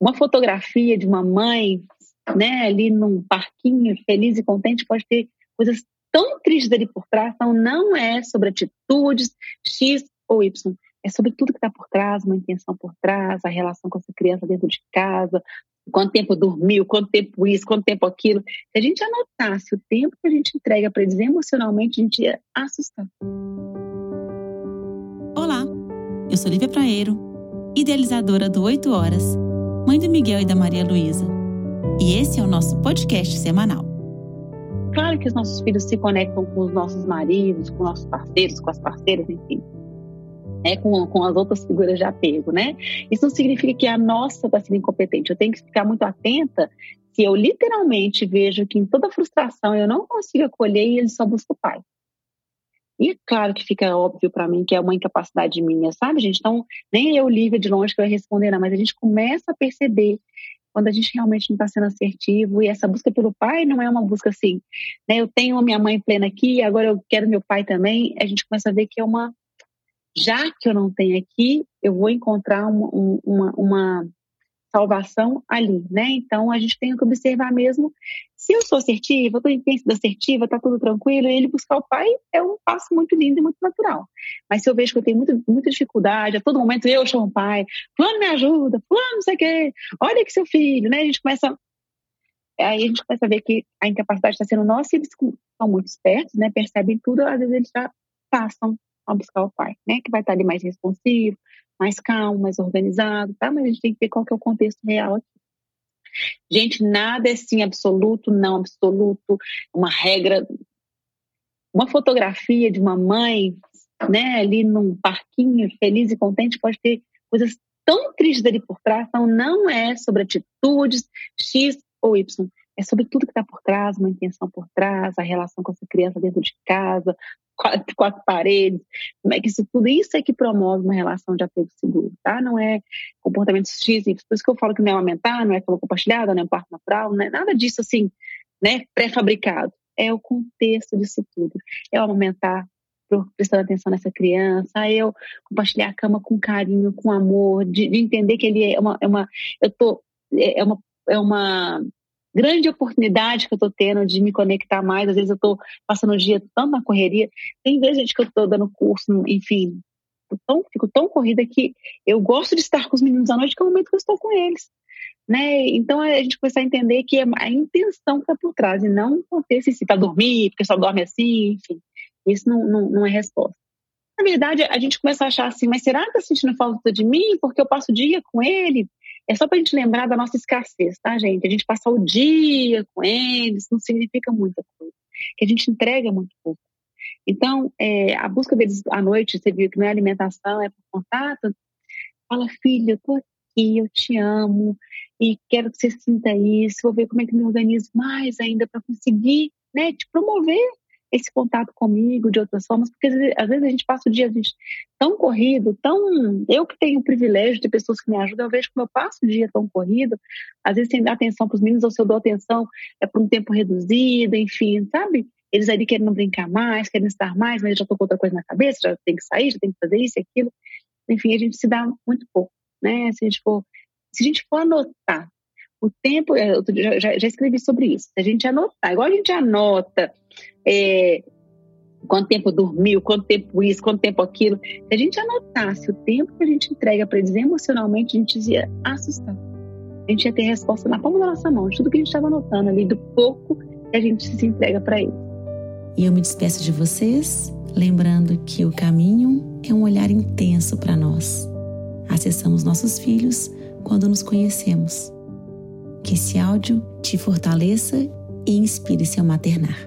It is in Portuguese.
uma fotografia de uma mãe, né, ali num parquinho, feliz e contente, pode ter coisas tão tristes ali por trás. Então, não é sobre atitudes X ou Y. É sobre tudo que está por trás, uma intenção por trás, a relação com essa criança dentro de casa, quanto tempo dormiu, quanto tempo isso, quanto tempo aquilo. Se a gente anotasse o tempo que a gente entrega para eles emocionalmente, a gente ia assustar. Olá, eu sou Lívia Praeiro, idealizadora do 8 Horas, mãe do Miguel e da Maria Luísa. E esse é o nosso podcast semanal. Claro que os nossos filhos se conectam com os nossos maridos, com nossos parceiros, com as parceiras, enfim né, com, com as outras figuras de apego, né? Isso não significa que a nossa está sendo incompetente. Eu tenho que ficar muito atenta se eu literalmente vejo que em toda frustração eu não consigo acolher e ele só busca o pai. E é claro que fica óbvio para mim que é uma incapacidade minha, sabe, gente? Então, nem eu, Lívia, de longe que eu responder, não, mas a gente começa a perceber quando a gente realmente não está sendo assertivo e essa busca pelo pai não é uma busca assim, né? Eu tenho a minha mãe plena aqui, agora eu quero meu pai também. A gente começa a ver que é uma já que eu não tenho aqui, eu vou encontrar uma, uma, uma salvação ali, né? Então a gente tem que observar mesmo se eu sou assertiva, eu sido assertiva, tá tudo tranquilo, ele buscar o pai é um passo muito lindo e muito natural. Mas se eu vejo que eu tenho muita, muita dificuldade, a todo momento eu chamo o pai, fulano me ajuda, fulano não sei o quê, olha que seu filho, né? A gente começa aí a gente começa a ver que a incapacidade está sendo nossa e eles são muito espertos, né? Percebem tudo, às vezes eles já passam a buscar o pai, né? Que vai estar ali mais responsivo, mais calmo, mais organizado, tá? Mas a gente tem que ver qual que é o contexto real aqui. Gente, nada é sim absoluto, não absoluto, uma regra. Uma fotografia de uma mãe, né, ali num parquinho, feliz e contente, pode ter coisas tão tristes ali por trás. Então, não é sobre atitudes X ou Y é sobre tudo que está por trás, uma intenção por trás, a relação com essa criança dentro de casa, quatro, quatro paredes, como é que isso tudo isso é que promove uma relação de apego seguro, tá? Não é comportamento X, por isso que eu falo que não é aumentar, não é cama compartilhada, não é parto natural, não é nada disso assim, né, pré-fabricado. É o contexto disso tudo. É aumentar prestando atenção nessa criança, é eu compartilhar a cama com carinho, com amor, de, de entender que ele é uma, é uma eu tô é, é uma é uma grande oportunidade que eu estou tendo de me conectar mais. Às vezes eu estou passando o dia tanto na correria. Tem vezes gente, que eu estou dando curso, enfim, tão, fico tão corrida que eu gosto de estar com os meninos à noite, que é o momento que eu estou com eles. Né? Então a gente começa a entender que é a intenção está por trás, e não acontecer se para dormir, porque só dorme assim, enfim. Isso não, não, não é resposta. Na verdade, a gente começa a achar assim, mas será que está sentindo falta de mim porque eu passo o dia com ele? É só para a gente lembrar da nossa escassez, tá, gente? A gente passar o dia com eles não significa muita coisa, que a gente entrega muito pouco. Então, é, a busca deles à noite, você viu que não é alimentação, é por contato. Fala, filha, eu tô aqui, eu te amo e quero que você sinta isso. Vou ver como é que me organizo mais ainda para conseguir, né, te promover esse contato comigo de outras formas, porque às vezes a gente passa o dia gente, tão corrido, tão. Eu que tenho o privilégio de pessoas que me ajudam, eu vejo como eu passo o dia tão corrido, às vezes sem dar atenção para os meninos, ou se eu dou atenção é por um tempo reduzido, enfim, sabe? Eles ali querendo brincar mais, querendo estar mais, mas já estou com outra coisa na cabeça, já tem que sair, já tem que fazer isso e aquilo. Enfim, a gente se dá muito pouco, né? Se a gente for, se a gente for anotar o tempo, eu já, já escrevi sobre isso, a gente anotar, igual a gente anota é, quanto tempo dormiu, quanto tempo isso, quanto tempo aquilo. Se a gente anotasse o tempo que a gente entrega para eles emocionalmente, a gente ia assustar. A gente ia ter resposta na palma da nossa mão, de tudo que a gente estava anotando ali, do pouco que a gente se entrega para eles. E eu me despeço de vocês, lembrando que o caminho é um olhar intenso para nós. Acessamos nossos filhos quando nos conhecemos. Que esse áudio te fortaleça e inspire seu maternar.